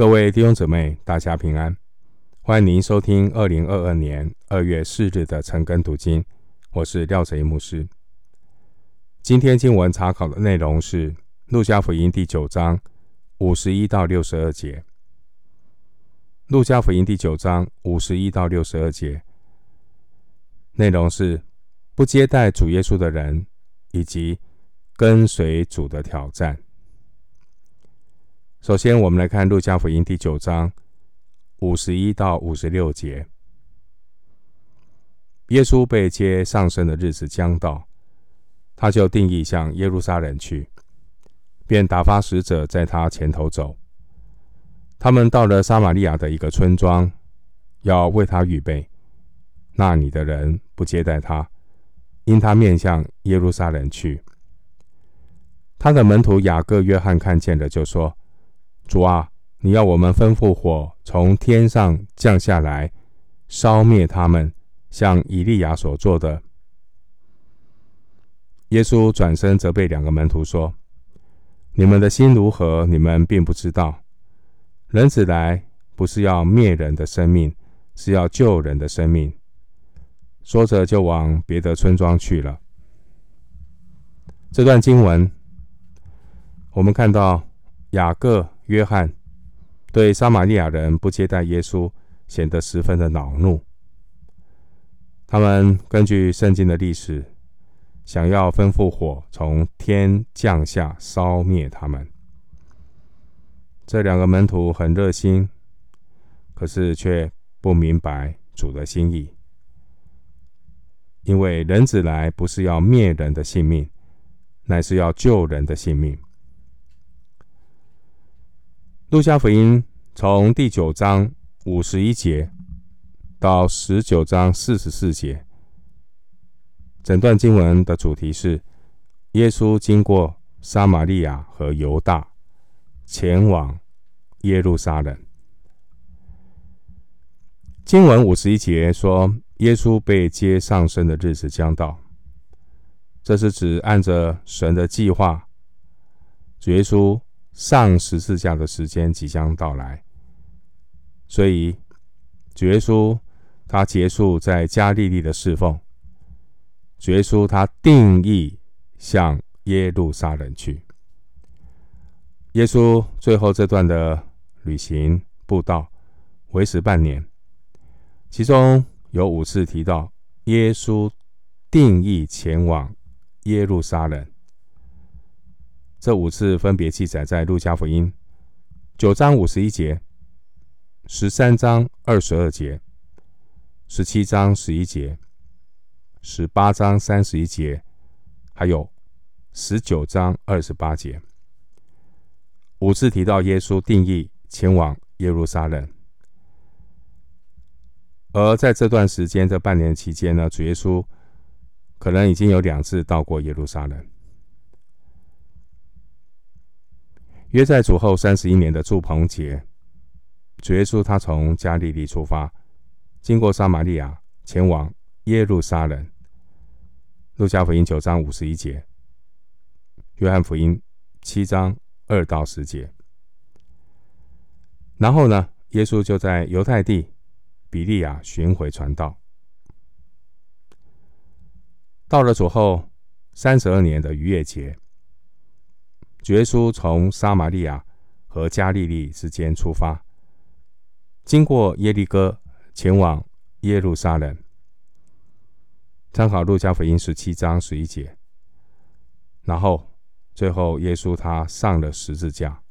各位弟兄姊妹，大家平安！欢迎您收听二零二二年二月四日的晨更读经，我是廖哲牧师。今天经文查考的内容是《路加福音》第九章五十一到六十二节，《路加福音》第九章五十一到六十二节内容是不接待主耶稣的人以及跟随主的挑战。首先，我们来看《路加福音》第九章五十一到五十六节。耶稣被接上升的日子将到，他就定义向耶路撒冷去，便打发使者在他前头走。他们到了撒玛利亚的一个村庄，要为他预备。那里的人不接待他，因他面向耶路撒冷去。他的门徒雅各、约翰看见了，就说。主啊，你要我们吩咐火从天上降下来，烧灭他们，像以利亚所做的。耶稣转身责备两个门徒说：“你们的心如何？你们并不知道。人子来不是要灭人的生命，是要救人的生命。”说着就往别的村庄去了。这段经文，我们看到雅各。约翰对撒玛利亚人不接待耶稣显得十分的恼怒。他们根据圣经的历史，想要吩咐火从天降下烧灭他们。这两个门徒很热心，可是却不明白主的心意，因为人子来不是要灭人的性命，乃是要救人的性命。路加福音从第九章五十一节到十九章四十四节，整段经文的主题是耶稣经过撒玛利亚和犹大，前往耶路撒冷。经文五十一节说，耶稣被接上升的日子将到，这是指按着神的计划，主耶稣。上十字架的时间即将到来，所以主耶稣他结束在加利利的侍奉。主耶稣他定义向耶路撒冷去。耶稣最后这段的旅行布道为时半年，其中有五次提到耶稣定义前往耶路撒冷。这五次分别记载在路加福音九章五十一节、十三章二十二节、十七章十一节、十八章三十一节，还有十九章二十八节。五次提到耶稣定义前往耶路撒冷，而在这段时间这半年期间呢，主耶稣可能已经有两次到过耶路撒冷。约在主后三十一年的祝棚节，主耶稣他从加利利出发，经过撒玛利亚，前往耶路撒冷。路加福音九章五十一节，约翰福音七章二到十节。然后呢，耶稣就在犹太地比利亚巡回传道。到了主后三十二年的逾越节。耶稣从撒玛利亚和加利利之间出发，经过耶利哥，前往耶路撒冷。参考路加福音十七章十一节。然后，最后耶稣他上了十字架。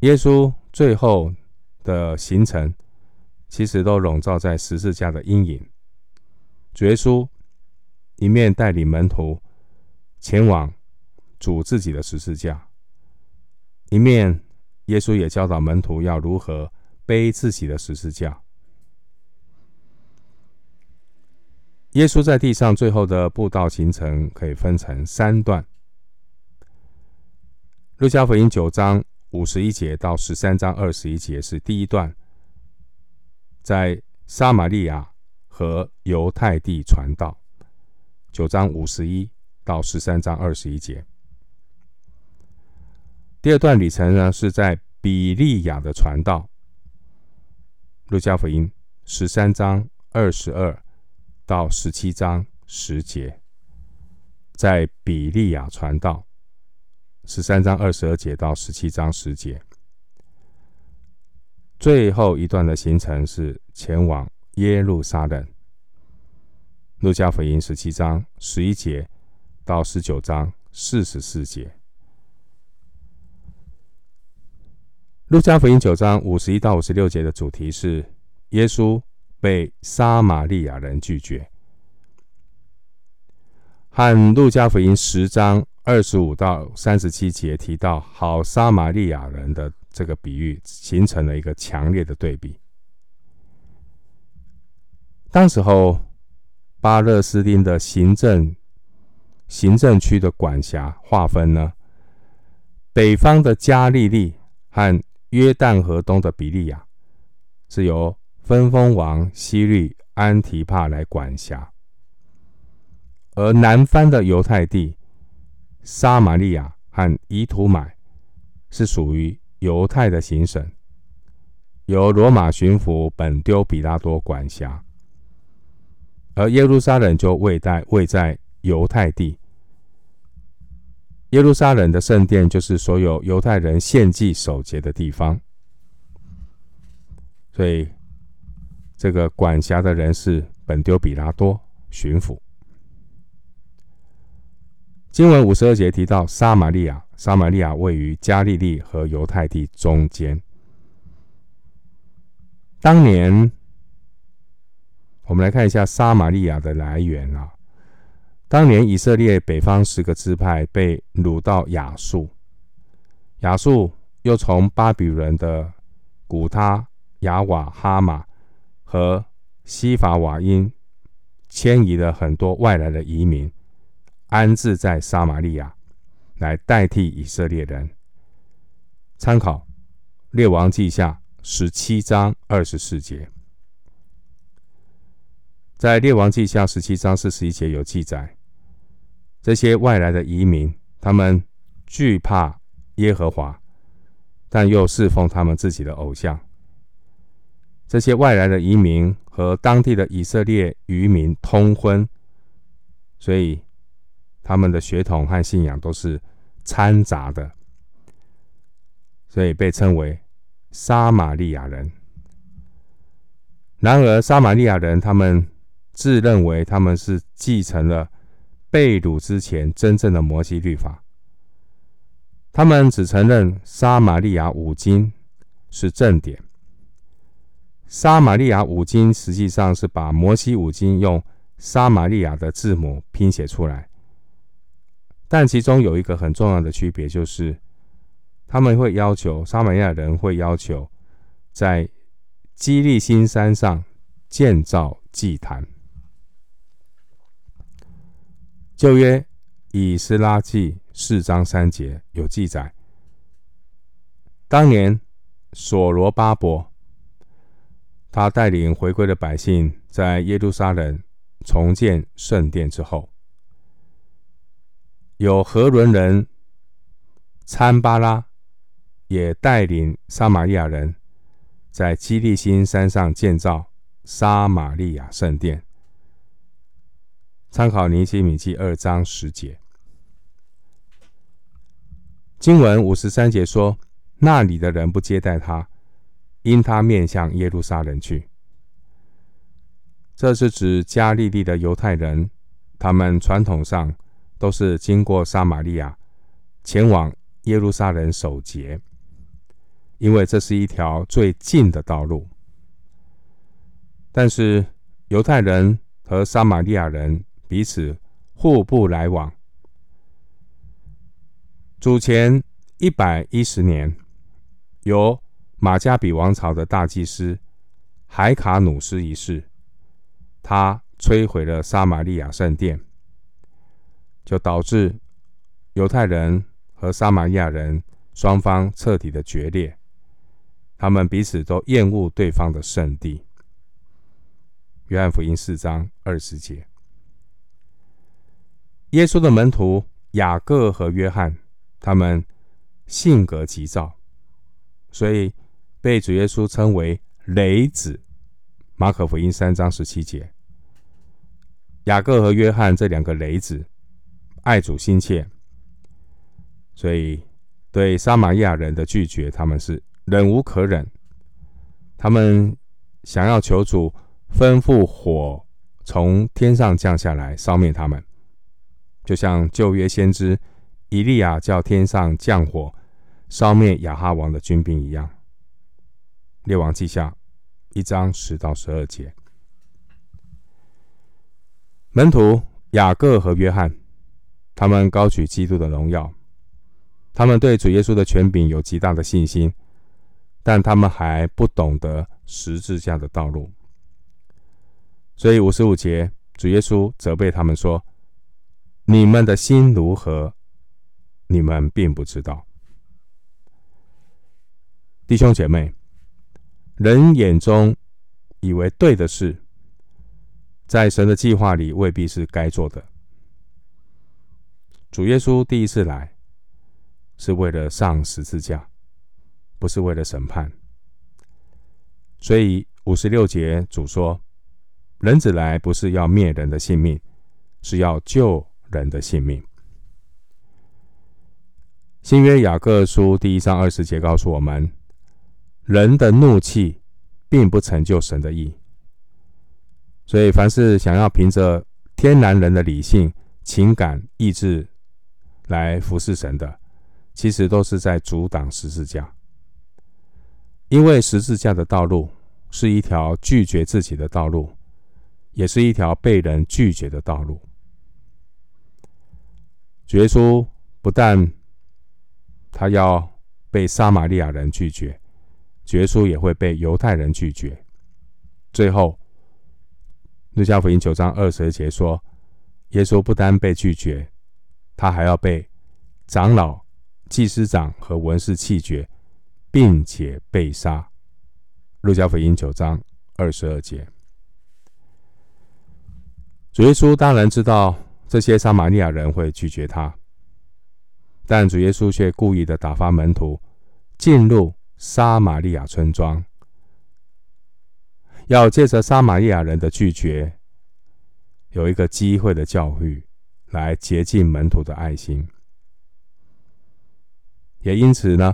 耶稣最后的行程，其实都笼罩在十字架的阴影。主耶稣一面带领门徒前往。主自己的十字架，一面耶稣也教导门徒要如何背自己的十字架。耶稣在地上最后的布道行程可以分成三段。路加福音九章五十一节到十三章二十一节是第一段，在撒玛利亚和犹太地传道。九章五十一到十三章二十一节。第二段旅程呢，是在比利亚的传道。路加福音十三章二十二到十七章十节，在比利亚传道。十三章二十二节到十七章十节，最后一段的行程是前往耶路撒冷。路加福音十七章十一节到十九章四十四节。路加福音九章五十一到五十六节的主题是耶稣被撒玛利亚人拒绝，和路加福音十章二十五到三十七节提到好撒玛利亚人的这个比喻，形成了一个强烈的对比。当时候，巴勒斯丁的行政行政区的管辖划分呢，北方的加利利和约旦河东的比利亚是由分封王希律安提帕来管辖，而南方的犹太地。撒玛利亚和以土买是属于犹太的行省，由罗马巡抚本丢比拉多管辖，而耶路撒冷就位在位在犹太地。耶路撒冷的圣殿就是所有犹太人献祭守节的地方，所以这个管辖的人是本丢比拉多巡抚。经文五十二节提到撒玛利亚，撒玛利亚位于加利利和犹太地中间。当年，我们来看一下撒玛利亚的来源啊。当年以色列北方十个支派被掳到亚述，亚述又从巴比伦的古他、亚瓦、哈马和西法瓦因迁移了很多外来的移民。安置在撒玛利亚，来代替以色列人。参考《列王记下》十七章二十四节，在《列王记下》十七章四十一节有记载，这些外来的移民，他们惧怕耶和华，但又侍奉他们自己的偶像。这些外来的移民和当地的以色列渔民通婚，所以。他们的血统和信仰都是掺杂的，所以被称为撒玛利亚人。然而，撒玛利亚人他们自认为他们是继承了被掳之前真正的摩西律法，他们只承认撒玛利亚五经是正典。撒玛利亚五经实际上是把摩西五经用撒玛利亚的字母拼写出来。但其中有一个很重要的区别，就是他们会要求撒玛利亚人会要求在基利新山上建造祭坛。旧约以斯拉记四章三节有记载，当年所罗巴伯他带领回归的百姓在耶路撒冷重建圣殿之后。有何伦人参巴拉也带领撒玛利亚人在基利心山上建造撒玛利亚圣殿。参考尼希米记二章十节，经文五十三节说：“那里的人不接待他，因他面向耶路撒冷去。”这是指加利利的犹太人，他们传统上。都是经过撒玛利亚前往耶路撒冷守节，因为这是一条最近的道路。但是犹太人和撒玛利亚人彼此互不来往。主前一百一十年，由马加比王朝的大祭司海卡努斯一世，他摧毁了撒玛利亚圣殿。就导致犹太人和撒玛利亚人双方彻底的决裂，他们彼此都厌恶对方的圣地。约翰福音四章二十节，耶稣的门徒雅各和约翰，他们性格急躁，所以被主耶稣称为雷子。马可福音三章十七节，雅各和约翰这两个雷子爱主心切，所以对撒玛利亚人的拒绝，他们是忍无可忍。他们想要求主吩咐火从天上降下来烧灭他们，就像旧约先知以利亚叫天上降火烧灭亚哈王的军兵一样。列王记下一章十到十二节，门徒雅各和约翰，他们高举基督的荣耀，他们对主耶稣的权柄有极大的信心，但他们还不懂得十字架的道路。所以五十五节，主耶稣责备他们说：“你们的心如何？你们并不知道。”弟兄姐妹，人眼中以为对的事，在神的计划里未必是该做的。主耶稣第一次来，是为了上十字架，不是为了审判。所以五十六节，主说。人子来不是要灭人的性命，是要救人的性命。新约雅各书第一章二十节告诉我们：人的怒气并不成就神的意。所以，凡是想要凭着天然人的理性、情感、意志来服侍神的，其实都是在阻挡十字架。因为十字架的道路是一条拒绝自己的道路。也是一条被人拒绝的道路。主耶稣不但他要被撒玛利亚人拒绝，主耶稣也会被犹太人拒绝。最后，路加福音九章二十节说，耶稣不单被拒绝，他还要被长老、祭司长和文士弃绝，并且被杀。路加福音九章二十二节。主耶稣当然知道这些撒玛利亚人会拒绝他，但主耶稣却故意的打发门徒进入撒玛利亚村庄，要借着撒玛利亚人的拒绝，有一个机会的教育，来洁净门徒的爱心。也因此呢，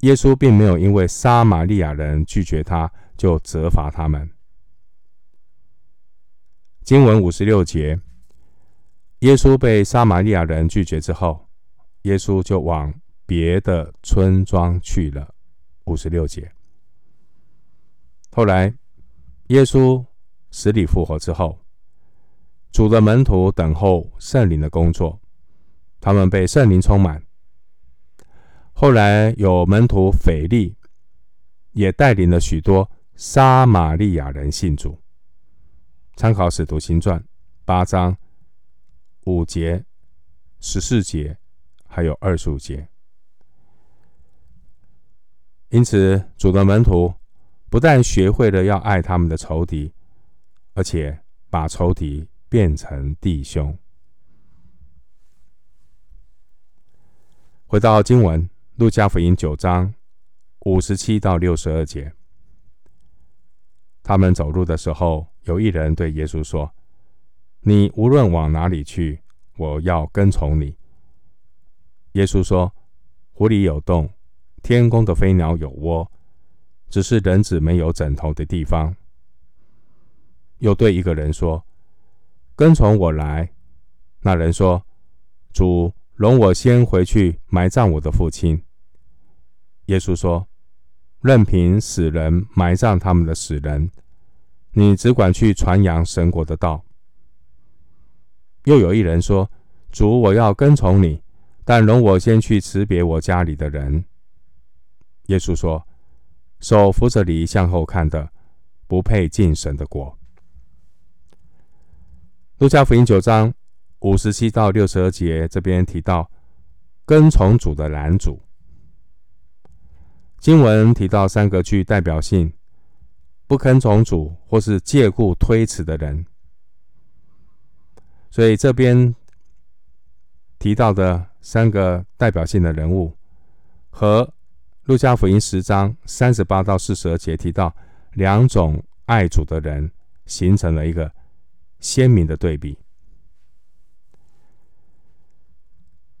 耶稣并没有因为撒玛利亚人拒绝他，就责罚他们。经文五十六节，耶稣被撒玛利亚人拒绝之后，耶稣就往别的村庄去了。五十六节，后来耶稣死里复活之后，主的门徒等候圣灵的工作，他们被圣灵充满。后来有门徒腓利也带领了许多撒玛利亚人信主。参考《使徒行传》八章五节、十四节，还有二十五节。因此，主的门徒不但学会了要爱他们的仇敌，而且把仇敌变成弟兄。回到经文，《路加福音》九章五十七到六十二节，他们走路的时候。有一人对耶稣说：“你无论往哪里去，我要跟从你。”耶稣说：“湖里有洞，天宫的飞鸟有窝，只是人子没有枕头的地方。”又对一个人说：“跟从我来。”那人说：“主，容我先回去埋葬我的父亲。”耶稣说：“任凭死人埋葬他们的死人。”你只管去传扬神国的道。又有一人说：“主，我要跟从你，但容我先去辞别我家里的人。”耶稣说：“手扶着犁向后看的，不配进神的国。”路加福音九章五十七到六十二节，这边提到跟从主的拦阻。经文提到三个具代表性。不跟从主或是借故推辞的人，所以这边提到的三个代表性的人物，和路加福音十章三十八到四十二节提到两种爱主的人，形成了一个鲜明的对比。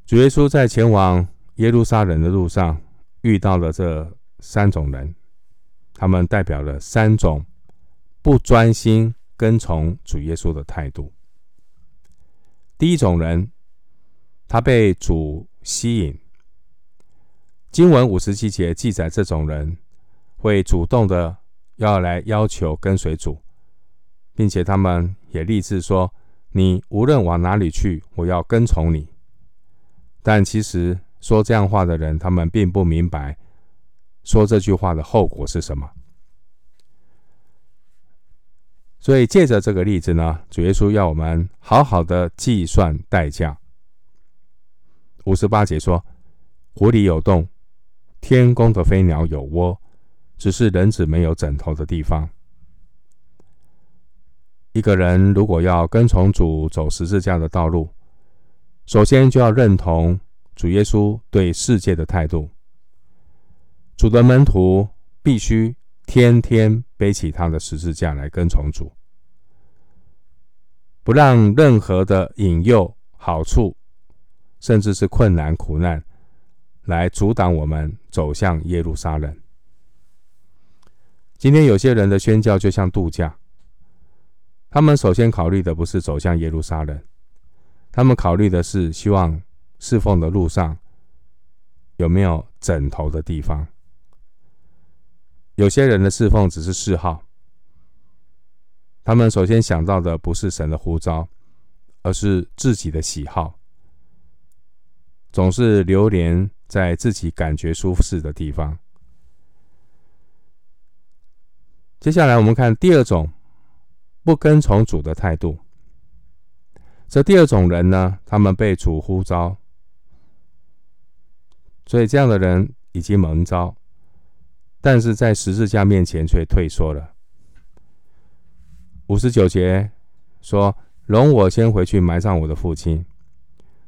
主耶稣在前往耶路撒冷的路上遇到了这三种人，他们代表了三种不专心跟从主耶稣的态度。第一种人，他被主吸引。经文五十七节记载，这种人会主动的要来要求跟随主，并且他们也立志说：“你无论往哪里去，我要跟从你。”但其实说这样话的人，他们并不明白说这句话的后果是什么。所以借着这个例子呢，主耶稣要我们好好的计算代价。五十八节说：“湖里有洞。”天宫的飞鸟有窝，只是人子没有枕头的地方。一个人如果要跟从主走十字架的道路，首先就要认同主耶稣对世界的态度。主的门徒必须天天背起他的十字架来跟从主，不让任何的引诱、好处，甚至是困难、苦难。来阻挡我们走向耶路撒冷。今天有些人的宣教就像度假，他们首先考虑的不是走向耶路撒冷，他们考虑的是希望侍奉的路上有没有枕头的地方。有些人的侍奉只是嗜好，他们首先想到的不是神的呼召，而是自己的喜好，总是流连。在自己感觉舒适的地方。接下来，我们看第二种不跟从主的态度。这第二种人呢，他们被主呼召，所以这样的人已经蒙召，但是在十字架面前却退缩了。五十九节说：“容我先回去埋葬我的父亲。”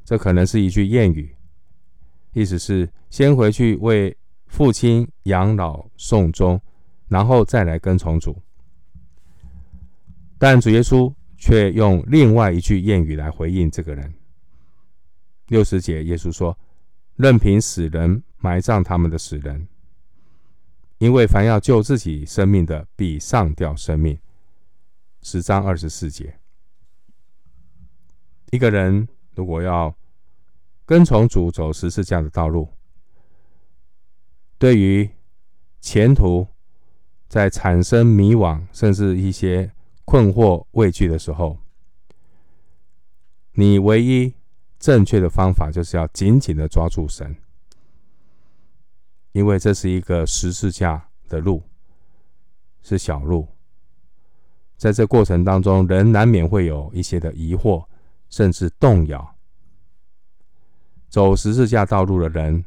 这可能是一句谚语。意思是先回去为父亲养老送终，然后再来跟从主。但主耶稣却用另外一句谚语来回应这个人。六十节，耶稣说：“任凭死人埋葬他们的死人，因为凡要救自己生命的，必上吊生命。”十章二十四节，一个人如果要跟从主走十字架的道路，对于前途在产生迷惘，甚至一些困惑、畏惧的时候，你唯一正确的方法就是要紧紧的抓住神，因为这是一个十字架的路，是小路，在这过程当中，人难免会有一些的疑惑，甚至动摇。走十字架道路的人，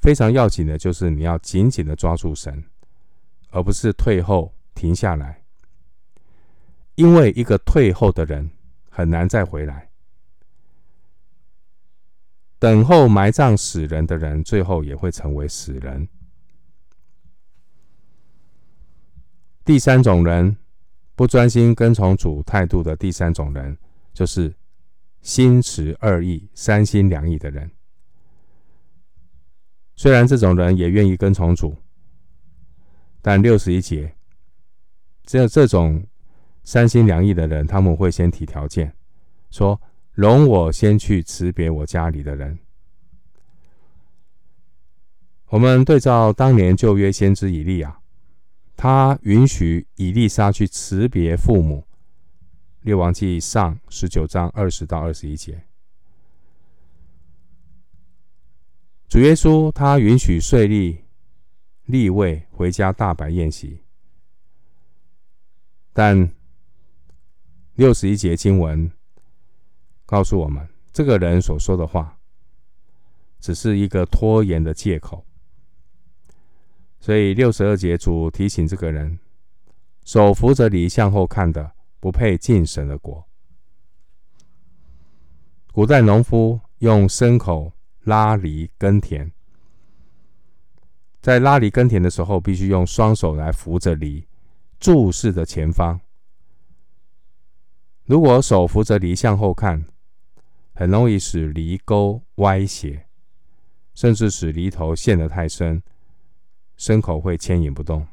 非常要紧的就是你要紧紧的抓住神，而不是退后停下来。因为一个退后的人很难再回来。等候埋葬死人的人，最后也会成为死人。第三种人，不专心跟从主态度的第三种人，就是。心持二意、三心两意的人，虽然这种人也愿意跟从主，但六十一节，只有这种三心两意的人，他们会先提条件，说：“容我先去辞别我家里的人。”我们对照当年旧约先知以利亚，他允许以利沙去辞别父母。列王记上十九章二十到二十一节，主耶稣他允许税吏、利位回家大摆宴席，但六十一节经文告诉我们，这个人所说的话只是一个拖延的借口，所以六十二节主提醒这个人，手扶着犁向后看的。不配进神的国。古代农夫用牲口拉犁耕田，在拉犁耕田的时候，必须用双手来扶着犁，注视着前方。如果手扶着犁向后看，很容易使犁沟歪斜，甚至使犁头陷得太深，牲口会牵引不动。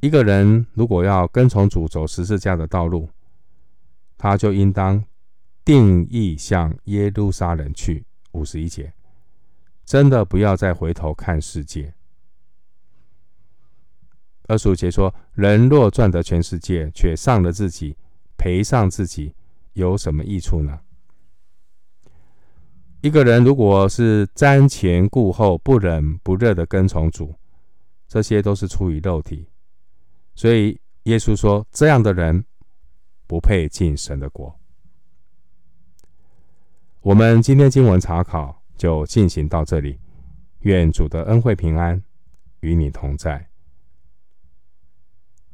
一个人如果要跟从主走十字架的道路，他就应当定义向耶路撒冷去。五十一节，真的不要再回头看世界。二十五节说：人若赚得全世界，却丧了自己，赔上自己，有什么益处呢？一个人如果是瞻前顾后、不冷不热的跟从主，这些都是出于肉体。所以耶稣说，这样的人不配进神的国。我们今天经文查考就进行到这里，愿主的恩惠平安与你同在。